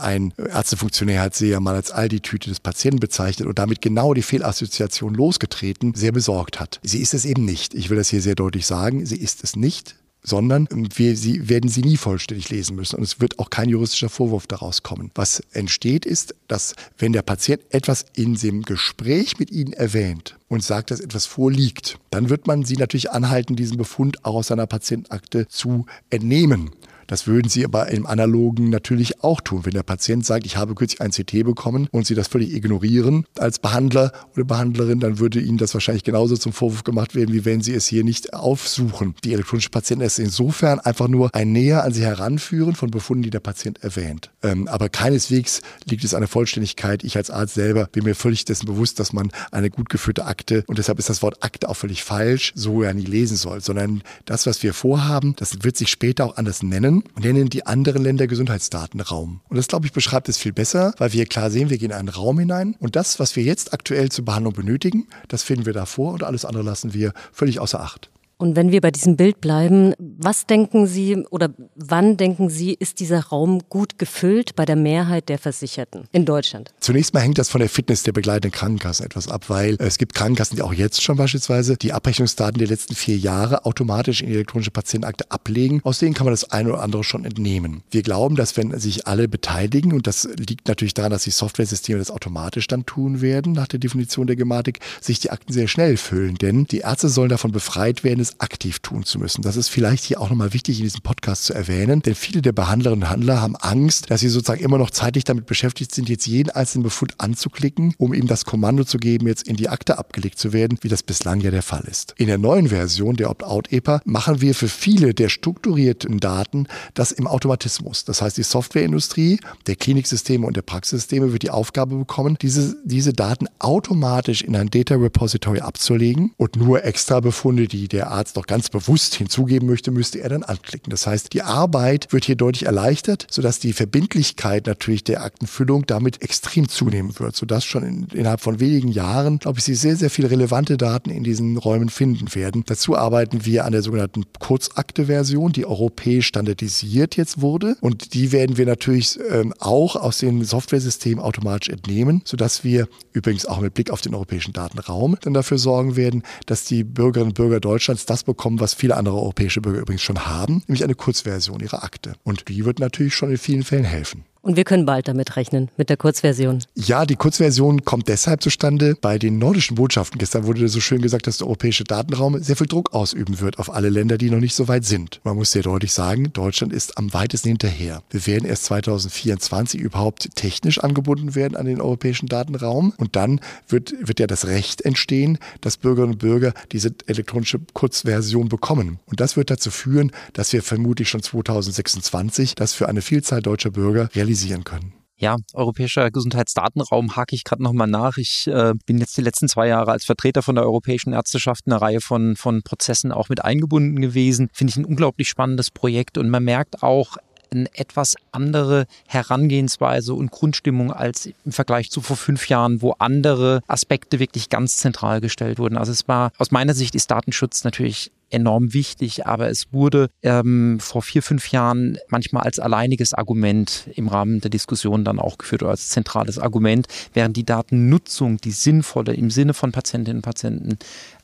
ein Ärztefunktionär hat sie ja mal als all die Tüte des des Patienten bezeichnet und damit genau die Fehlassoziation losgetreten, sehr besorgt hat. Sie ist es eben nicht. Ich will das hier sehr deutlich sagen. Sie ist es nicht sondern wir sie, werden sie nie vollständig lesen müssen und es wird auch kein juristischer Vorwurf daraus kommen. Was entsteht ist, dass wenn der Patient etwas in dem Gespräch mit Ihnen erwähnt und sagt, dass etwas vorliegt, dann wird man Sie natürlich anhalten, diesen Befund auch aus seiner Patientenakte zu entnehmen. Das würden Sie aber im Analogen natürlich auch tun. Wenn der Patient sagt, ich habe kürzlich ein CT bekommen und Sie das völlig ignorieren als Behandler oder Behandlerin, dann würde Ihnen das wahrscheinlich genauso zum Vorwurf gemacht werden, wie wenn Sie es hier nicht aufsuchen. Die elektronische Patienten ist insofern einfach nur ein Näher an Sie heranführen von Befunden, die der Patient erwähnt. Ähm, aber keineswegs liegt es an der Vollständigkeit. Ich als Arzt selber bin mir völlig dessen bewusst, dass man eine gut geführte Akte, und deshalb ist das Wort Akte auch völlig falsch, so ja nie lesen soll, sondern das, was wir vorhaben, das wird sich später auch anders nennen, nennen die anderen Länder Gesundheitsdatenraum. Und das, glaube ich, beschreibt es viel besser, weil wir klar sehen, wir gehen in einen Raum hinein und das, was wir jetzt aktuell zur Behandlung benötigen, das finden wir davor und alles andere lassen wir völlig außer Acht. Und wenn wir bei diesem Bild bleiben, was denken Sie oder wann denken Sie, ist dieser Raum gut gefüllt bei der Mehrheit der Versicherten in Deutschland? Zunächst mal hängt das von der Fitness der begleitenden Krankenkassen etwas ab, weil es gibt Krankenkassen, die auch jetzt schon beispielsweise die Abrechnungsdaten der letzten vier Jahre automatisch in die elektronische Patientenakte ablegen. Aus denen kann man das eine oder andere schon entnehmen. Wir glauben, dass wenn sich alle beteiligen, und das liegt natürlich daran, dass die Software-Systeme das automatisch dann tun werden, nach der Definition der Gematik, sich die Akten sehr schnell füllen. Denn die Ärzte sollen davon befreit werden, es aktiv tun zu müssen. Das ist vielleicht hier auch nochmal wichtig in diesem Podcast zu erwähnen, denn viele der Behandlerinnen und Handler haben Angst, dass sie sozusagen immer noch zeitlich damit beschäftigt sind, jetzt jeden einzelnen Befund anzuklicken, um ihm das Kommando zu geben, jetzt in die Akte abgelegt zu werden, wie das bislang ja der Fall ist. In der neuen Version der Opt-out-EPA machen wir für viele der strukturierten Daten das im Automatismus. Das heißt, die Softwareindustrie der Kliniksysteme und der Praxissysteme wird die Aufgabe bekommen, diese, diese Daten automatisch in ein Data Repository abzulegen und nur extra Befunde, die der Arzt noch ganz bewusst hinzugeben möchte, müsste er dann anklicken. Das heißt, die Arbeit wird hier deutlich erleichtert, sodass die Verbindlichkeit natürlich der Aktenfüllung damit extrem zunehmen wird, sodass schon in, innerhalb von wenigen Jahren, glaube ich, Sie sehr, sehr viele relevante Daten in diesen Räumen finden werden. Dazu arbeiten wir an der sogenannten Kurzakte-Version, die europäisch standardisiert jetzt wurde. Und die werden wir natürlich ähm, auch aus den Softwaresystemen automatisch entnehmen, sodass wir übrigens auch mit Blick auf den europäischen Datenraum dann dafür sorgen werden, dass die Bürgerinnen und Bürger Deutschlands das bekommen, was viele andere europäische Bürger übrigens schon haben, nämlich eine Kurzversion ihrer Akte. Und die wird natürlich schon in vielen Fällen helfen. Und wir können bald damit rechnen, mit der Kurzversion. Ja, die Kurzversion kommt deshalb zustande. Bei den nordischen Botschaften gestern wurde so schön gesagt, dass der europäische Datenraum sehr viel Druck ausüben wird auf alle Länder, die noch nicht so weit sind. Man muss sehr deutlich sagen, Deutschland ist am weitesten hinterher. Wir werden erst 2024 überhaupt technisch angebunden werden an den europäischen Datenraum. Und dann wird, wird ja das Recht entstehen, dass Bürgerinnen und Bürger diese elektronische Kurzversion bekommen. Und das wird dazu führen, dass wir vermutlich schon 2026 das für eine Vielzahl deutscher Bürger realisieren realisieren können. Ja, europäischer Gesundheitsdatenraum hake ich gerade nochmal nach. Ich äh, bin jetzt die letzten zwei Jahre als Vertreter von der Europäischen Ärzteschaft in einer Reihe von, von Prozessen auch mit eingebunden gewesen. Finde ich ein unglaublich spannendes Projekt und man merkt auch, eine etwas andere Herangehensweise und Grundstimmung als im Vergleich zu vor fünf Jahren, wo andere Aspekte wirklich ganz zentral gestellt wurden. Also es war aus meiner Sicht ist Datenschutz natürlich enorm wichtig, aber es wurde ähm, vor vier, fünf Jahren manchmal als alleiniges Argument im Rahmen der Diskussion dann auch geführt oder als zentrales Argument, während die Datennutzung, die sinnvolle im Sinne von Patientinnen und Patienten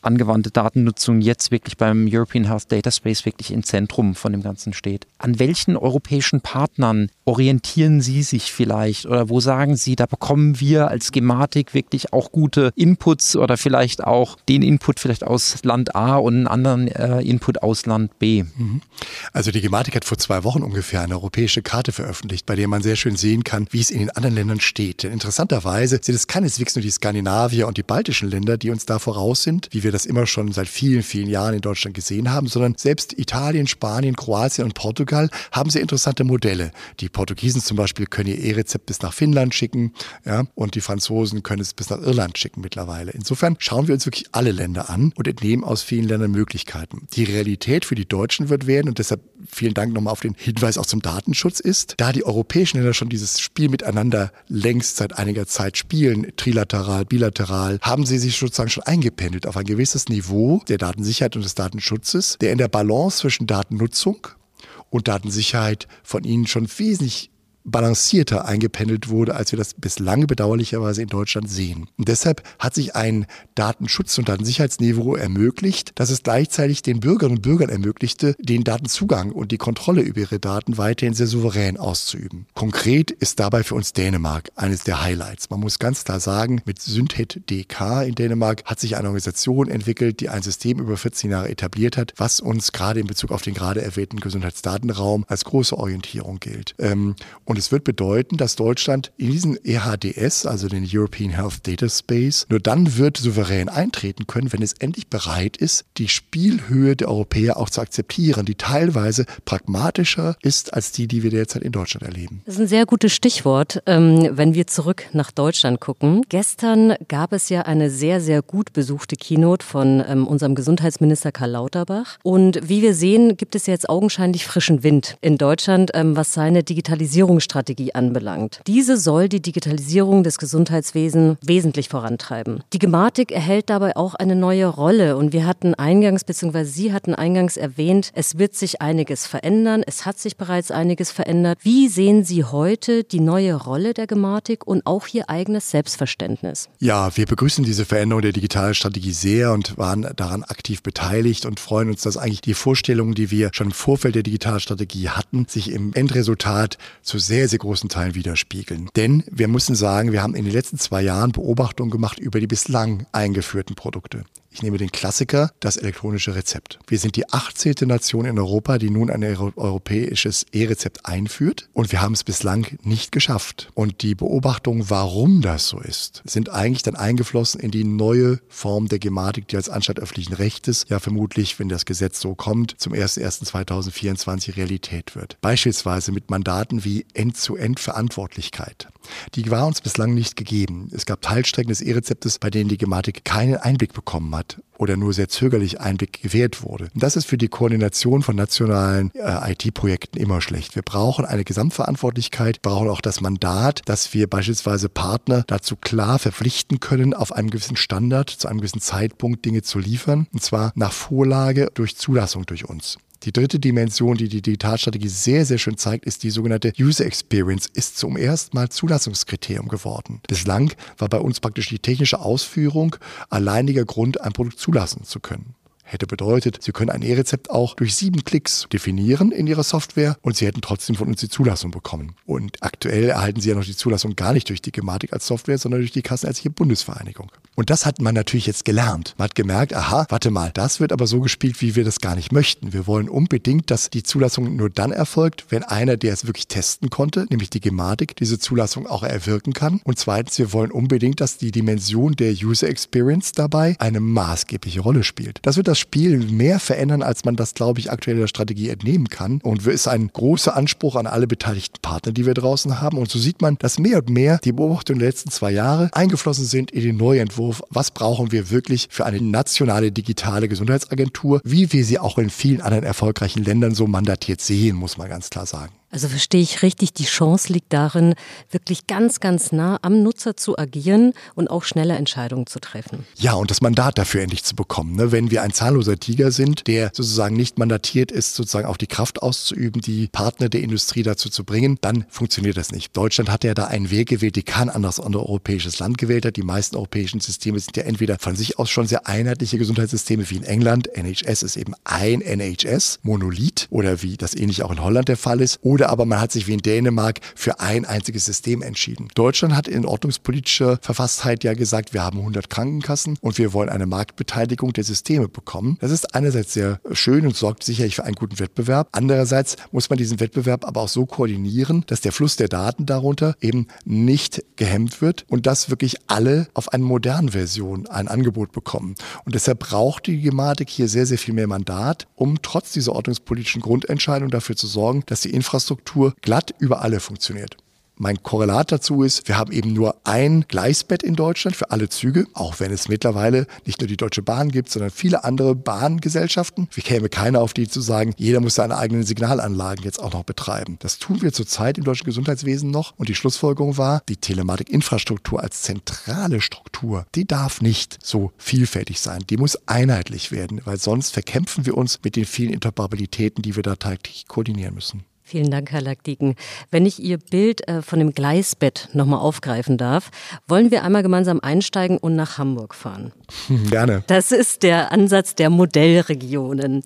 angewandte Datennutzung jetzt wirklich beim European Health Data Space wirklich im Zentrum von dem Ganzen steht. An welchen europäischen Partnern orientieren Sie sich vielleicht oder wo sagen Sie, da bekommen wir als Gematik wirklich auch gute Inputs oder vielleicht auch den Input vielleicht aus Land A und einen anderen äh, Input aus Land B. Mhm. Also die Gematik hat vor zwei Wochen ungefähr eine europäische Karte veröffentlicht, bei der man sehr schön sehen kann, wie es in den anderen Ländern steht. Denn interessanterweise sind es keineswegs nur die Skandinavier und die baltischen Länder, die uns da voraus sind, wie wir das immer schon seit vielen, vielen Jahren in Deutschland gesehen haben, sondern selbst Italien, Spanien, Kroatien und Portugal haben sehr interessante Modelle. Die Portugiesen zum Beispiel können ihr E-Rezept bis nach Finnland schicken ja, und die Franzosen können es bis nach Irland schicken mittlerweile. Insofern schauen wir uns wirklich alle Länder an und entnehmen aus vielen Ländern Möglichkeiten. Die Realität für die Deutschen wird werden, und deshalb vielen Dank nochmal auf den Hinweis auch zum Datenschutz ist, da die europäischen Länder schon dieses Spiel miteinander längst seit einiger Zeit spielen, trilateral, bilateral, haben sie sich sozusagen schon eingependelt auf ein gewisses Niveau der Datensicherheit und des Datenschutzes, der in der Balance zwischen Datennutzung und Datensicherheit von ihnen schon wesentlich balancierter eingependelt wurde, als wir das bislang bedauerlicherweise in Deutschland sehen. Und deshalb hat sich ein Datenschutz- und Datensicherheitsniveau ermöglicht, dass es gleichzeitig den Bürgerinnen und Bürgern ermöglichte, den Datenzugang und die Kontrolle über ihre Daten weiterhin sehr souverän auszuüben. Konkret ist dabei für uns Dänemark eines der Highlights. Man muss ganz klar sagen, mit Synthet DK in Dänemark hat sich eine Organisation entwickelt, die ein System über 14 Jahre etabliert hat, was uns gerade in Bezug auf den gerade erwähnten Gesundheitsdatenraum als große Orientierung gilt. Ähm, und es wird bedeuten, dass Deutschland in diesen EHDS, also den European Health Data Space, nur dann wird souverän eintreten können, wenn es endlich bereit ist, die Spielhöhe der Europäer auch zu akzeptieren, die teilweise pragmatischer ist als die, die wir derzeit in Deutschland erleben. Das ist ein sehr gutes Stichwort, ähm, wenn wir zurück nach Deutschland gucken. Gestern gab es ja eine sehr, sehr gut besuchte Keynote von ähm, unserem Gesundheitsminister Karl Lauterbach. Und wie wir sehen, gibt es jetzt augenscheinlich frischen Wind in Deutschland, ähm, was seine Digitalisierungsstrategie anbelangt. Diese soll die Digitalisierung des Gesundheitswesens wesentlich vorantreiben. Die Gematik erhält dabei auch eine neue Rolle und wir hatten eingangs, beziehungsweise Sie hatten eingangs erwähnt, es wird sich einiges verändern. Es hat sich bereits einiges verändert. Wie sehen Sie heute die neue Rolle der Gematik und auch Ihr eigenes Selbstverständnis? Ja, wir begrüßen diese Veränderung der Digitalstrategie sehr und waren daran aktiv beteiligt und freuen uns, dass eigentlich die Vorstellungen, die wir schon im Vorfeld der Digitalstrategie hatten, sich im Endresultat zu sehr, sehr großen Teilen widerspiegeln. Denn wir müssen sagen, wir haben in den letzten zwei Jahren Beobachtungen gemacht über die bislang eingeführten Produkte. Ich nehme den Klassiker, das elektronische Rezept. Wir sind die 18. Nation in Europa, die nun ein europäisches E-Rezept einführt und wir haben es bislang nicht geschafft. Und die Beobachtung, warum das so ist, sind eigentlich dann eingeflossen in die neue Form der Gematik, die als Anstalt öffentlichen Rechtes ja vermutlich, wenn das Gesetz so kommt, zum 01.01.2024 Realität wird. Beispielsweise mit Mandaten wie End-zu-End-Verantwortlichkeit. Die war uns bislang nicht gegeben. Es gab Teilstrecken des E-Rezeptes, bei denen die Gematik keinen Einblick bekommen hat oder nur sehr zögerlich Einblick gewährt wurde. Das ist für die Koordination von nationalen äh, IT-Projekten immer schlecht. Wir brauchen eine Gesamtverantwortlichkeit, brauchen auch das Mandat, dass wir beispielsweise Partner dazu klar verpflichten können, auf einem gewissen Standard, zu einem gewissen Zeitpunkt Dinge zu liefern, und zwar nach Vorlage durch Zulassung durch uns. Die dritte Dimension, die die Digitalstrategie sehr, sehr schön zeigt, ist die sogenannte User Experience, ist zum ersten Mal Zulassungskriterium geworden. Bislang war bei uns praktisch die technische Ausführung alleiniger Grund, ein Produkt zulassen zu können hätte bedeutet, Sie können ein E-Rezept auch durch sieben Klicks definieren in Ihrer Software und Sie hätten trotzdem von uns die Zulassung bekommen. Und aktuell erhalten Sie ja noch die Zulassung gar nicht durch die Gematik als Software, sondern durch die Kassenärztliche Bundesvereinigung. Und das hat man natürlich jetzt gelernt. Man hat gemerkt, aha, warte mal, das wird aber so gespielt, wie wir das gar nicht möchten. Wir wollen unbedingt, dass die Zulassung nur dann erfolgt, wenn einer, der es wirklich testen konnte, nämlich die Gematik, diese Zulassung auch erwirken kann. Und zweitens, wir wollen unbedingt, dass die Dimension der User Experience dabei eine maßgebliche Rolle spielt. Das wird das Spiel mehr verändern, als man das, glaube ich, aktuell der Strategie entnehmen kann. Und ist ein großer Anspruch an alle beteiligten Partner, die wir draußen haben. Und so sieht man, dass mehr und mehr die Beobachtungen der letzten zwei Jahre eingeflossen sind in den Neuentwurf. Was brauchen wir wirklich für eine nationale digitale Gesundheitsagentur, wie wir sie auch in vielen anderen erfolgreichen Ländern so mandatiert sehen, muss man ganz klar sagen. Also verstehe ich richtig, die Chance liegt darin, wirklich ganz, ganz nah am Nutzer zu agieren und auch schnelle Entscheidungen zu treffen. Ja, und das Mandat dafür endlich zu bekommen. Ne? Wenn wir ein zahlloser Tiger sind, der sozusagen nicht mandatiert ist, sozusagen auch die Kraft auszuüben, die Partner der Industrie dazu zu bringen, dann funktioniert das nicht. Deutschland hat ja da einen Weg gewählt, die kein anderes europäisches Land gewählt hat. Die meisten europäischen Systeme sind ja entweder von sich aus schon sehr einheitliche Gesundheitssysteme wie in England. NHS ist eben ein NHS, Monolith oder wie das ähnlich auch in Holland der Fall ist. Oder aber man hat sich wie in Dänemark für ein einziges System entschieden. Deutschland hat in ordnungspolitischer Verfasstheit ja gesagt, wir haben 100 Krankenkassen und wir wollen eine Marktbeteiligung der Systeme bekommen. Das ist einerseits sehr schön und sorgt sicherlich für einen guten Wettbewerb. Andererseits muss man diesen Wettbewerb aber auch so koordinieren, dass der Fluss der Daten darunter eben nicht gehemmt wird und dass wirklich alle auf eine moderne Version ein Angebot bekommen. Und deshalb braucht die Gematik hier sehr, sehr viel mehr Mandat, um trotz dieser ordnungspolitischen Grundentscheidung dafür zu sorgen, dass die Infrastruktur Infrastruktur glatt über alle funktioniert. Mein Korrelat dazu ist, wir haben eben nur ein Gleisbett in Deutschland für alle Züge, auch wenn es mittlerweile nicht nur die Deutsche Bahn gibt, sondern viele andere Bahngesellschaften. Wir käme keiner auf die zu sagen, jeder muss seine eigenen Signalanlagen jetzt auch noch betreiben. Das tun wir zurzeit im deutschen Gesundheitswesen noch und die Schlussfolgerung war, die Telematikinfrastruktur als zentrale Struktur, die darf nicht so vielfältig sein. Die muss einheitlich werden, weil sonst verkämpfen wir uns mit den vielen Interoperabilitäten, die wir da täglich koordinieren müssen. Vielen Dank, Herr Lackdiken. Wenn ich Ihr Bild äh, von dem Gleisbett nochmal aufgreifen darf, wollen wir einmal gemeinsam einsteigen und nach Hamburg fahren. Gerne. Das ist der Ansatz der Modellregionen.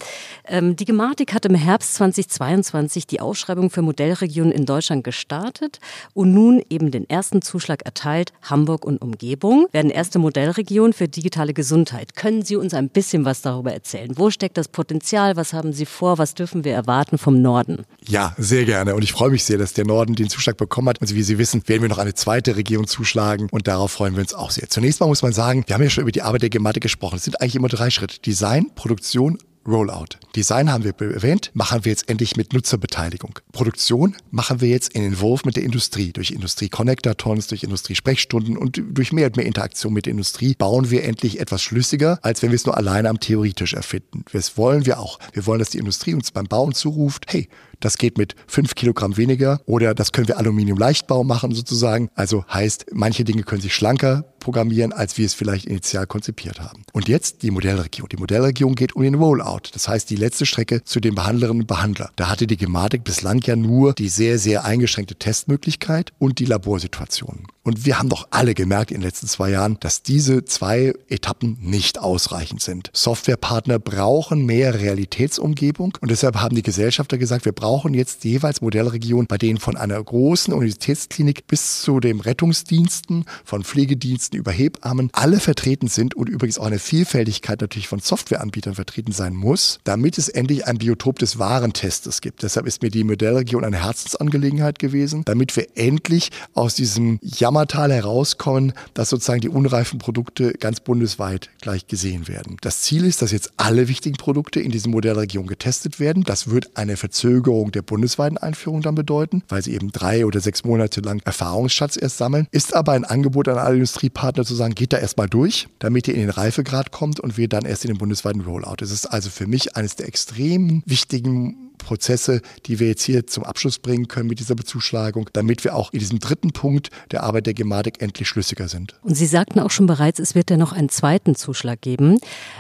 Ähm, die Gematik hat im Herbst 2022 die Ausschreibung für Modellregionen in Deutschland gestartet und nun eben den ersten Zuschlag erteilt. Hamburg und Umgebung werden erste Modellregion für digitale Gesundheit. Können Sie uns ein bisschen was darüber erzählen? Wo steckt das Potenzial? Was haben Sie vor? Was dürfen wir erwarten vom Norden? Ja, sehr gerne. Und ich freue mich sehr, dass der Norden den Zuschlag bekommen hat. Und wie Sie wissen, werden wir noch eine zweite Region zuschlagen. Und darauf freuen wir uns auch sehr. Zunächst mal muss man sagen, wir haben ja schon über die Arbeit der Gematik gesprochen. Es sind eigentlich immer drei Schritte. Design, Produktion Rollout. Design haben wir erwähnt, machen wir jetzt endlich mit Nutzerbeteiligung. Produktion machen wir jetzt in den Wurf mit der Industrie. Durch Industrie-Connector-Tons, durch Industrie-Sprechstunden und durch mehr und mehr Interaktion mit der Industrie bauen wir endlich etwas schlüssiger, als wenn wir es nur alleine am Theoretisch erfinden. Das wollen wir auch. Wir wollen, dass die Industrie uns beim Bauen zuruft, hey, das geht mit fünf Kilogramm weniger oder das können wir Aluminium-Leichtbau machen sozusagen. Also heißt, manche Dinge können sich schlanker programmieren, als wir es vielleicht initial konzipiert haben. Und jetzt die Modellregion. Die Modellregion geht um den Rollout. Das heißt, die letzte Strecke zu den Behandlerinnen und Behandler. Da hatte die Gematik bislang ja nur die sehr, sehr eingeschränkte Testmöglichkeit und die Laborsituationen. Und wir haben doch alle gemerkt in den letzten zwei Jahren, dass diese zwei Etappen nicht ausreichend sind. Softwarepartner brauchen mehr Realitätsumgebung und deshalb haben die Gesellschafter gesagt, wir brauchen jetzt jeweils Modellregionen, bei denen von einer großen Universitätsklinik bis zu den Rettungsdiensten, von Pflegediensten über Hebammen alle vertreten sind und übrigens auch eine Vielfältigkeit natürlich von Softwareanbietern vertreten sein muss, damit es endlich ein Biotop des Warentestes gibt. Deshalb ist mir die Modellregion eine Herzensangelegenheit gewesen, damit wir endlich aus diesem Jammer Jammertal herauskommen, dass sozusagen die unreifen Produkte ganz bundesweit gleich gesehen werden. Das Ziel ist, dass jetzt alle wichtigen Produkte in diesen Modellregionen getestet werden. Das wird eine Verzögerung der bundesweiten Einführung dann bedeuten, weil sie eben drei oder sechs Monate lang Erfahrungsschatz erst sammeln. Ist aber ein Angebot an alle Industriepartner zu sagen, geht da erstmal durch, damit ihr in den Reifegrad kommt und wir dann erst in den bundesweiten Rollout. Das ist also für mich eines der extrem wichtigen Prozesse, die wir jetzt hier zum Abschluss bringen können mit dieser Bezuschlagung, damit wir auch in diesem dritten Punkt der Arbeit der Gematik endlich schlüssiger sind. Und Sie sagten auch schon bereits, es wird ja noch einen zweiten Zuschlag geben.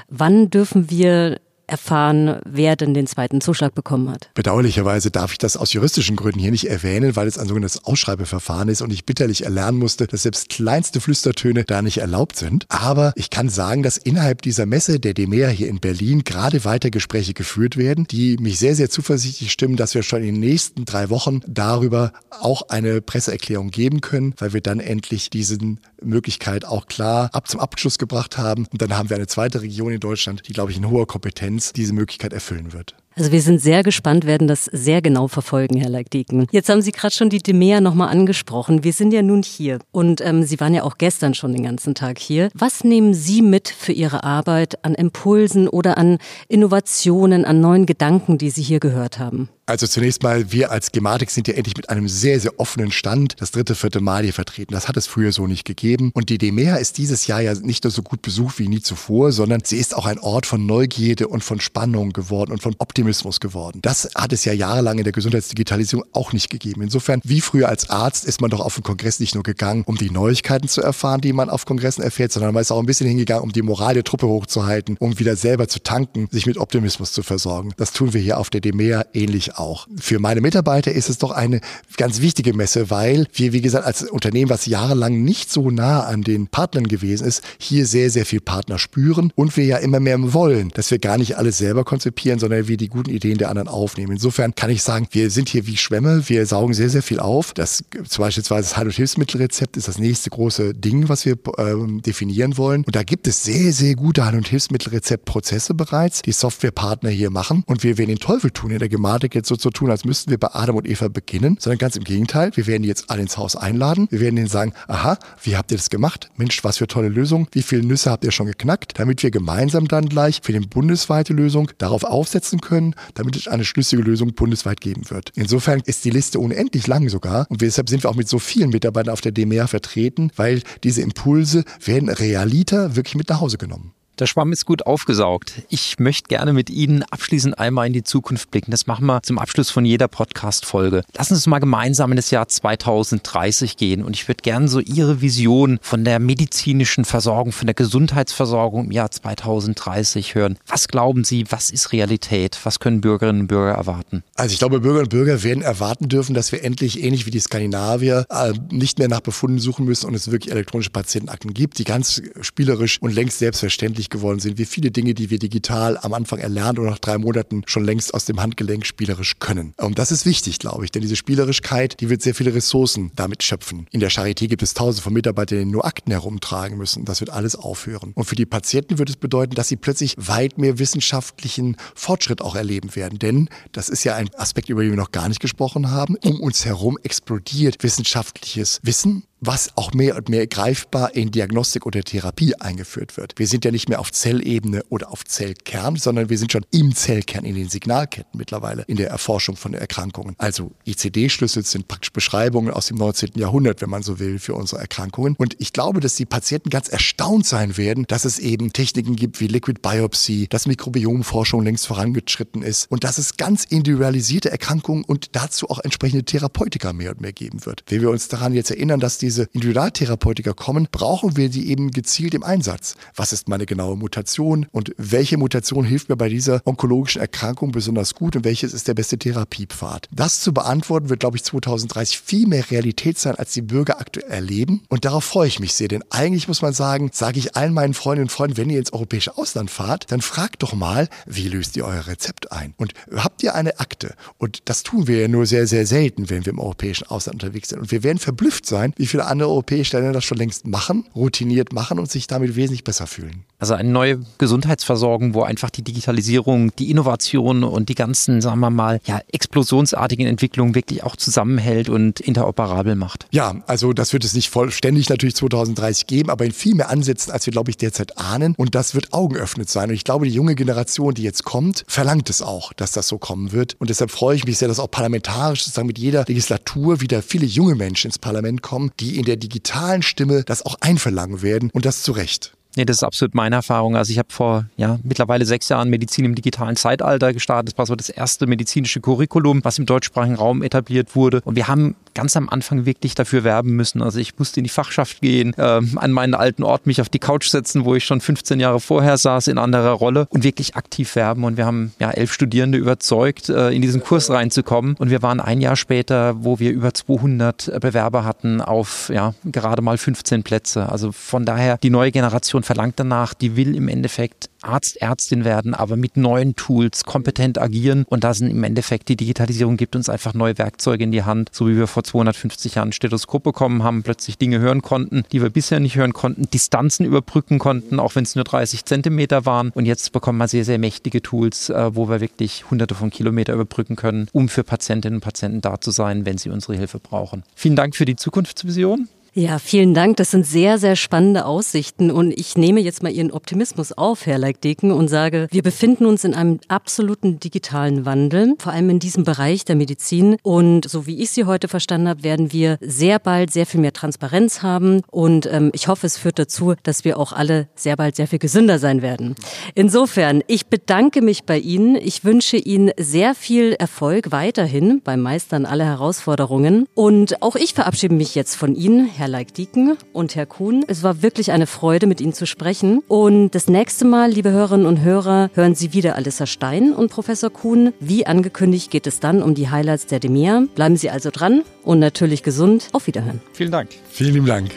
Wann dürfen wir erfahren, wer denn den zweiten Zuschlag bekommen hat. Bedauerlicherweise darf ich das aus juristischen Gründen hier nicht erwähnen, weil es ein sogenanntes Ausschreibeverfahren ist und ich bitterlich erlernen musste, dass selbst kleinste Flüstertöne da nicht erlaubt sind. Aber ich kann sagen, dass innerhalb dieser Messe der DEMEA hier in Berlin gerade weiter Gespräche geführt werden, die mich sehr, sehr zuversichtlich stimmen, dass wir schon in den nächsten drei Wochen darüber auch eine Presseerklärung geben können, weil wir dann endlich diesen Möglichkeit auch klar ab zum Abschluss gebracht haben. Und dann haben wir eine zweite Region in Deutschland, die, glaube ich, in hoher Kompetenz diese Möglichkeit erfüllen wird. Also wir sind sehr gespannt, werden das sehr genau verfolgen, Herr Leikdiken. Jetzt haben Sie gerade schon die Demea nochmal angesprochen. Wir sind ja nun hier und ähm, Sie waren ja auch gestern schon den ganzen Tag hier. Was nehmen Sie mit für Ihre Arbeit an Impulsen oder an Innovationen, an neuen Gedanken, die Sie hier gehört haben? Also zunächst mal, wir als Gematik sind ja endlich mit einem sehr, sehr offenen Stand das dritte, vierte Mal hier vertreten. Das hat es früher so nicht gegeben. Und die DEMEA ist dieses Jahr ja nicht nur so gut besucht wie nie zuvor, sondern sie ist auch ein Ort von Neugierde und von Spannung geworden und von Optimismus geworden. Das hat es ja jahrelang in der Gesundheitsdigitalisierung auch nicht gegeben. Insofern, wie früher als Arzt ist man doch auf den Kongress nicht nur gegangen, um die Neuigkeiten zu erfahren, die man auf Kongressen erfährt, sondern man ist auch ein bisschen hingegangen, um die Moral der Truppe hochzuhalten, um wieder selber zu tanken, sich mit Optimismus zu versorgen. Das tun wir hier auf der DEMEA ähnlich auch. Für meine Mitarbeiter ist es doch eine ganz wichtige Messe, weil wir, wie gesagt, als Unternehmen, was jahrelang nicht so nah an den Partnern gewesen ist, hier sehr, sehr viel Partner spüren und wir ja immer mehr wollen, dass wir gar nicht alles selber konzipieren, sondern wir die guten Ideen der anderen aufnehmen. Insofern kann ich sagen, wir sind hier wie Schwämme, wir saugen sehr, sehr viel auf. Das zum Beispiel das Heil- und Hilfsmittelrezept ist das nächste große Ding, was wir ähm, definieren wollen. Und da gibt es sehr, sehr gute Heil- und Hilfsmittelrezeptprozesse bereits, die Softwarepartner hier machen. Und wir werden den Teufel tun, in der Gematik jetzt so zu tun, als müssten wir bei Adam und Eva beginnen, sondern ganz im Gegenteil. Wir werden die jetzt alle ins Haus einladen. Wir werden ihnen sagen, aha, wie habt ihr das gemacht? Mensch, was für tolle Lösung. Wie viele Nüsse habt ihr schon geknackt? Damit wir gemeinsam dann gleich für die bundesweite Lösung darauf aufsetzen können, damit es eine schlüssige Lösung bundesweit geben wird. Insofern ist die Liste unendlich lang sogar und deshalb sind wir auch mit so vielen Mitarbeitern auf der DMR vertreten, weil diese Impulse werden realiter wirklich mit nach Hause genommen. Der Schwamm ist gut aufgesaugt. Ich möchte gerne mit Ihnen abschließend einmal in die Zukunft blicken. Das machen wir zum Abschluss von jeder Podcast-Folge. Lassen Sie uns mal gemeinsam in das Jahr 2030 gehen. Und ich würde gerne so Ihre Vision von der medizinischen Versorgung, von der Gesundheitsversorgung im Jahr 2030 hören. Was glauben Sie, was ist Realität? Was können Bürgerinnen und Bürger erwarten? Also ich glaube, Bürgerinnen und Bürger werden erwarten dürfen, dass wir endlich, ähnlich wie die Skandinavier, äh, nicht mehr nach Befunden suchen müssen und es wirklich elektronische Patientenakten gibt, die ganz spielerisch und längst selbstverständlich geworden sind, wie viele Dinge, die wir digital am Anfang erlernt und nach drei Monaten schon längst aus dem Handgelenk spielerisch können. Und das ist wichtig, glaube ich, denn diese Spielerischkeit, die wird sehr viele Ressourcen damit schöpfen. In der Charité gibt es tausende von Mitarbeitern, die nur Akten herumtragen müssen. Das wird alles aufhören. Und für die Patienten wird es bedeuten, dass sie plötzlich weit mehr wissenschaftlichen Fortschritt auch erleben werden. Denn das ist ja ein Aspekt, über den wir noch gar nicht gesprochen haben. Um uns herum explodiert wissenschaftliches Wissen was auch mehr und mehr greifbar in Diagnostik oder Therapie eingeführt wird. Wir sind ja nicht mehr auf Zellebene oder auf Zellkern, sondern wir sind schon im Zellkern, in den Signalketten mittlerweile in der Erforschung von Erkrankungen. Also ICD-Schlüssel sind praktisch Beschreibungen aus dem 19. Jahrhundert, wenn man so will, für unsere Erkrankungen. Und ich glaube, dass die Patienten ganz erstaunt sein werden, dass es eben Techniken gibt wie Liquid Biopsy, dass Mikrobiomforschung längst vorangeschritten ist und dass es ganz individualisierte Erkrankungen und dazu auch entsprechende Therapeutika mehr und mehr geben wird. Wenn wir uns daran jetzt erinnern, dass die diese Individualtherapeutika kommen, brauchen wir die eben gezielt im Einsatz. Was ist meine genaue Mutation und welche Mutation hilft mir bei dieser onkologischen Erkrankung besonders gut und welches ist der beste Therapiepfad? Das zu beantworten wird, glaube ich, 2030 viel mehr Realität sein, als die Bürger aktuell erleben. Und darauf freue ich mich sehr, denn eigentlich muss man sagen, sage ich allen meinen Freundinnen und Freunden, wenn ihr ins europäische Ausland fahrt, dann fragt doch mal, wie löst ihr euer Rezept ein? Und habt ihr eine Akte? Und das tun wir ja nur sehr, sehr selten, wenn wir im europäischen Ausland unterwegs sind. Und wir werden verblüfft sein, wie viel viele andere europäische Länder das schon längst machen, routiniert machen und sich damit wesentlich besser fühlen. Also eine neue Gesundheitsversorgung, wo einfach die Digitalisierung, die Innovation und die ganzen, sagen wir mal, ja, explosionsartigen Entwicklungen wirklich auch zusammenhält und interoperabel macht. Ja, also das wird es nicht vollständig natürlich 2030 geben, aber in viel mehr Ansätzen, als wir, glaube ich, derzeit ahnen. Und das wird augenöffnend sein. Und ich glaube, die junge Generation, die jetzt kommt, verlangt es auch, dass das so kommen wird. Und deshalb freue ich mich sehr, dass auch parlamentarisch sozusagen mit jeder Legislatur wieder viele junge Menschen ins Parlament kommen, die in der digitalen Stimme das auch einverlangen werden und das zu Recht. Nee, das ist absolut meine Erfahrung. Also ich habe vor ja, mittlerweile sechs Jahren Medizin im digitalen Zeitalter gestartet. Das war so das erste medizinische Curriculum, was im deutschsprachigen Raum etabliert wurde. Und wir haben ganz am Anfang wirklich dafür werben müssen. Also ich musste in die Fachschaft gehen, äh, an meinen alten Ort mich auf die Couch setzen, wo ich schon 15 Jahre vorher saß, in anderer Rolle und wirklich aktiv werben. Und wir haben ja elf Studierende überzeugt, äh, in diesen Kurs reinzukommen. Und wir waren ein Jahr später, wo wir über 200 Bewerber hatten auf ja gerade mal 15 Plätze. Also von daher die neue Generation verlangt danach, die will im Endeffekt Arzt, Ärztin werden, aber mit neuen Tools kompetent agieren. Und da sind im Endeffekt die Digitalisierung gibt uns einfach neue Werkzeuge in die Hand, so wie wir vor 250 Jahren ein Stethoskop bekommen haben, plötzlich Dinge hören konnten, die wir bisher nicht hören konnten, Distanzen überbrücken konnten, auch wenn es nur 30 Zentimeter waren. Und jetzt bekommen wir sehr, sehr mächtige Tools, äh, wo wir wirklich hunderte von Kilometer überbrücken können, um für Patientinnen und Patienten da zu sein, wenn sie unsere Hilfe brauchen. Vielen Dank für die Zukunftsvision. Ja, vielen Dank. Das sind sehr, sehr spannende Aussichten. Und ich nehme jetzt mal Ihren Optimismus auf, Herr Leikdeken, und sage, wir befinden uns in einem absoluten digitalen Wandel, vor allem in diesem Bereich der Medizin. Und so wie ich Sie heute verstanden habe, werden wir sehr bald sehr viel mehr Transparenz haben. Und ähm, ich hoffe, es führt dazu, dass wir auch alle sehr bald sehr viel gesünder sein werden. Insofern, ich bedanke mich bei Ihnen. Ich wünsche Ihnen sehr viel Erfolg weiterhin beim Meistern aller Herausforderungen. Und auch ich verabschiede mich jetzt von Ihnen, Herr Herr Leik-Dieken und Herr Kuhn. Es war wirklich eine Freude, mit Ihnen zu sprechen. Und das nächste Mal, liebe Hörerinnen und Hörer, hören Sie wieder Alissa Stein und Professor Kuhn. Wie angekündigt geht es dann um die Highlights der DEMIA. Bleiben Sie also dran und natürlich gesund. Auf Wiederhören. Vielen Dank. Vielen lieben Dank.